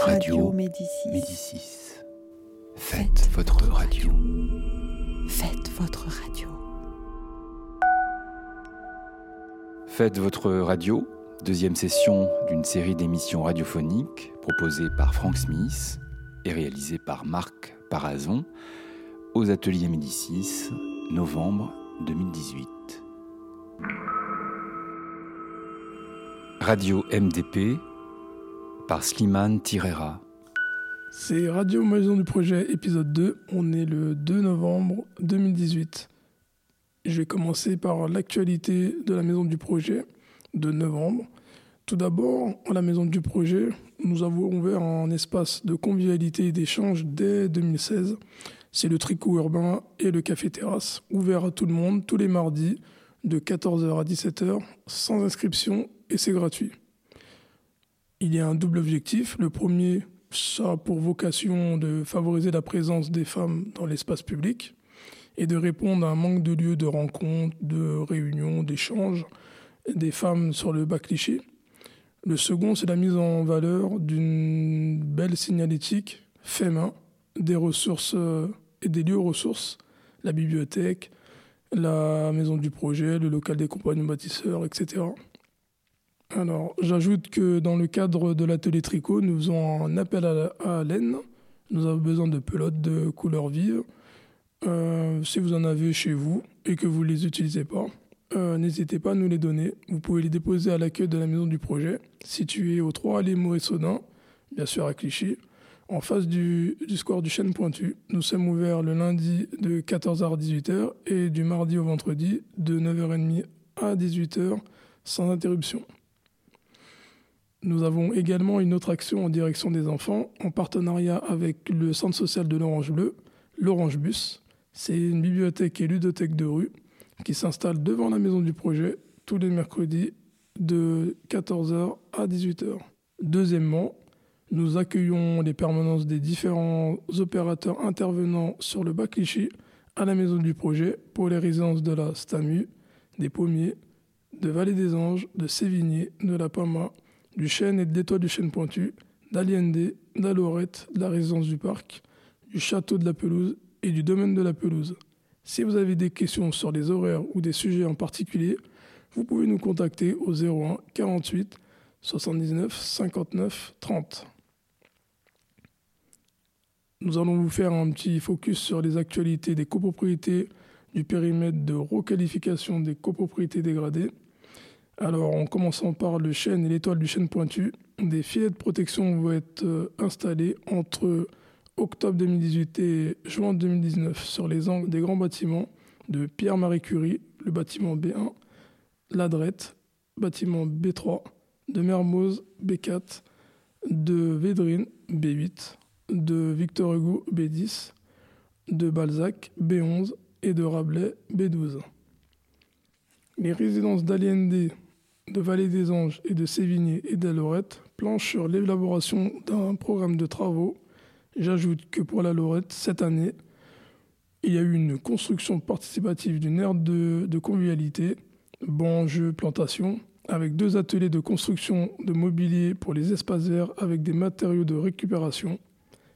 Radio Médicis. Médicis. Faites, votre radio. Faites votre radio. Faites votre radio, deuxième session d'une série d'émissions radiophoniques proposée par Frank Smith et réalisée par Marc Parazon aux ateliers Médicis, novembre 2018. Radio MDP par Slimane Tirera. C'est Radio Maison du Projet, épisode 2. On est le 2 novembre 2018. Je vais commencer par l'actualité de la Maison du Projet de novembre. Tout d'abord, à la Maison du Projet, nous avons ouvert un espace de convivialité et d'échange dès 2016. C'est le tricot urbain et le café terrasse, ouvert à tout le monde tous les mardis de 14h à 17h, sans inscription et c'est gratuit. Il y a un double objectif. Le premier, ça a pour vocation de favoriser la présence des femmes dans l'espace public et de répondre à un manque de lieux de rencontre, de réunions, d'échanges des femmes sur le bas cliché. Le second, c'est la mise en valeur d'une belle signalétique féminin, des ressources euh, et des lieux ressources, la bibliothèque, la maison du projet, le local des compagnons bâtisseurs, etc. Alors, j'ajoute que dans le cadre de l'atelier tricot, nous faisons un appel à, la, laine. Nous avons besoin de pelotes de couleur vive. Euh, si vous en avez chez vous et que vous ne les utilisez pas, euh, n'hésitez pas à nous les donner. Vous pouvez les déposer à l'accueil de la maison du projet, situé au 3 allées Maurice-Audin, bien sûr à Clichy, en face du, du square du Chêne Pointu. Nous sommes ouverts le lundi de 14h à 18h et du mardi au vendredi de 9h30 à 18h sans interruption. Nous avons également une autre action en direction des enfants en partenariat avec le centre social de l'Orange Bleu, l'Orange Bus. C'est une bibliothèque et ludothèque de rue qui s'installe devant la maison du projet tous les mercredis de 14h à 18h. Deuxièmement, nous accueillons les permanences des différents opérateurs intervenant sur le bas Clichy à la maison du projet pour les résidences de la STAMU, des Pommiers, de Vallée des Anges, de Sévigné, de la Pama, du chêne et de l'étoile du chêne pointu, d'Aliende, d'Alorette, de la résidence du parc, du château de la pelouse et du domaine de la pelouse. Si vous avez des questions sur les horaires ou des sujets en particulier, vous pouvez nous contacter au 01 48 79 59 30. Nous allons vous faire un petit focus sur les actualités des copropriétés du périmètre de requalification des copropriétés dégradées. Alors, en commençant par le chêne et l'étoile du chêne pointu, des filets de protection vont être euh, installés entre octobre 2018 et juin 2019 sur les angles des grands bâtiments de Pierre-Marie Curie, le bâtiment B1, Ladrette, bâtiment B3, de Mermoz B4, de Védrine B8, de Victor Hugo B10, de Balzac B11 et de Rabelais B12. Les résidences d'Aliende de Vallée des Anges et de Sévigné et d'Alorette planchent sur l'élaboration d'un programme de travaux. J'ajoute que pour la Lorette, cette année, il y a eu une construction participative d'une aire de, de convivialité, bon jeu, plantation, avec deux ateliers de construction de mobilier pour les espaces verts avec des matériaux de récupération.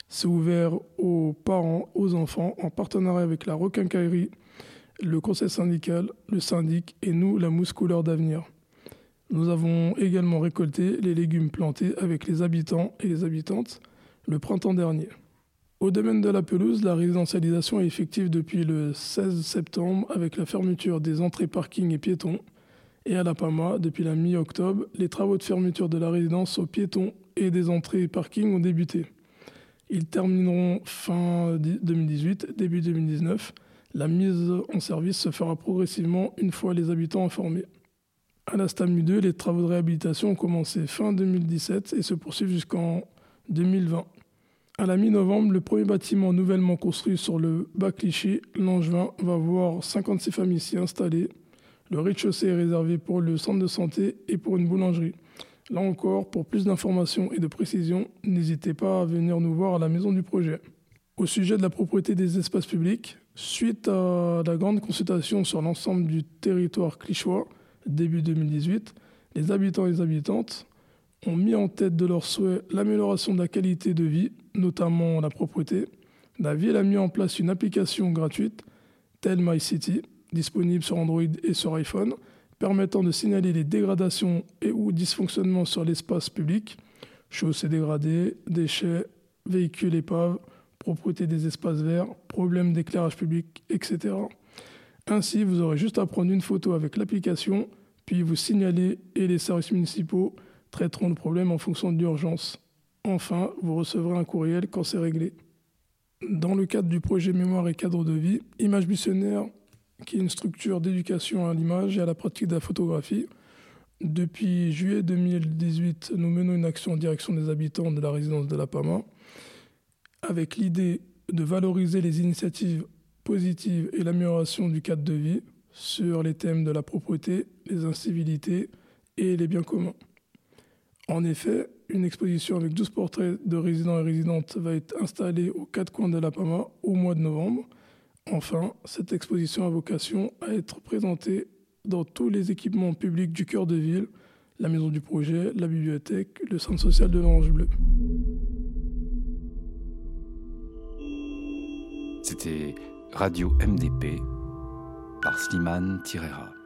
C'est ouvert aux parents, aux enfants, en partenariat avec la requincaillerie, le conseil syndical, le syndic et nous, la mousse couleur d'avenir. Nous avons également récolté les légumes plantés avec les habitants et les habitantes le printemps dernier. Au domaine de la pelouse, la résidentialisation est effective depuis le 16 septembre avec la fermeture des entrées parking et piétons. Et à la PAMA, depuis la mi-octobre, les travaux de fermeture de la résidence aux piétons et des entrées parking ont débuté. Ils termineront fin 2018, début 2019. La mise en service se fera progressivement une fois les habitants informés. À la STAMU 2, les travaux de réhabilitation ont commencé fin 2017 et se poursuivent jusqu'en 2020. À la mi-novembre, le premier bâtiment nouvellement construit sur le bas cliché, Langevin, va voir 56 familles s'y installer. Le rez-de-chaussée est réservé pour le centre de santé et pour une boulangerie. Là encore, pour plus d'informations et de précisions, n'hésitez pas à venir nous voir à la maison du projet. Au sujet de la propriété des espaces publics, suite à la grande consultation sur l'ensemble du territoire clichois, début 2018, les habitants et les habitantes ont mis en tête de leurs souhaits l'amélioration de la qualité de vie, notamment la propreté. La ville a mis en place une application gratuite, Tell My City, disponible sur Android et sur iPhone, permettant de signaler les dégradations et ou dysfonctionnements sur l'espace public, chaussées dégradées, déchets, véhicules épaves, propreté des espaces verts, problèmes d'éclairage public, etc. Ainsi, vous aurez juste à prendre une photo avec l'application, puis vous signaler et les services municipaux traiteront le problème en fonction de l'urgence. Enfin, vous recevrez un courriel quand c'est réglé. Dans le cadre du projet Mémoire et cadre de vie, Image Missionnaire, qui est une structure d'éducation à l'image et à la pratique de la photographie, depuis juillet 2018, nous menons une action en direction des habitants de la résidence de la PAMA, avec l'idée de valoriser les initiatives positives et l'amélioration du cadre de vie sur les thèmes de la propreté, les incivilités et les biens communs. En effet, une exposition avec 12 portraits de résidents et résidentes va être installée aux quatre coins de la PAMA au mois de novembre. Enfin, cette exposition a vocation à être présentée dans tous les équipements publics du cœur de ville, la maison du projet, la bibliothèque, le centre social de l'Orange Bleu. C'était Radio MDP par Slimane Tirera.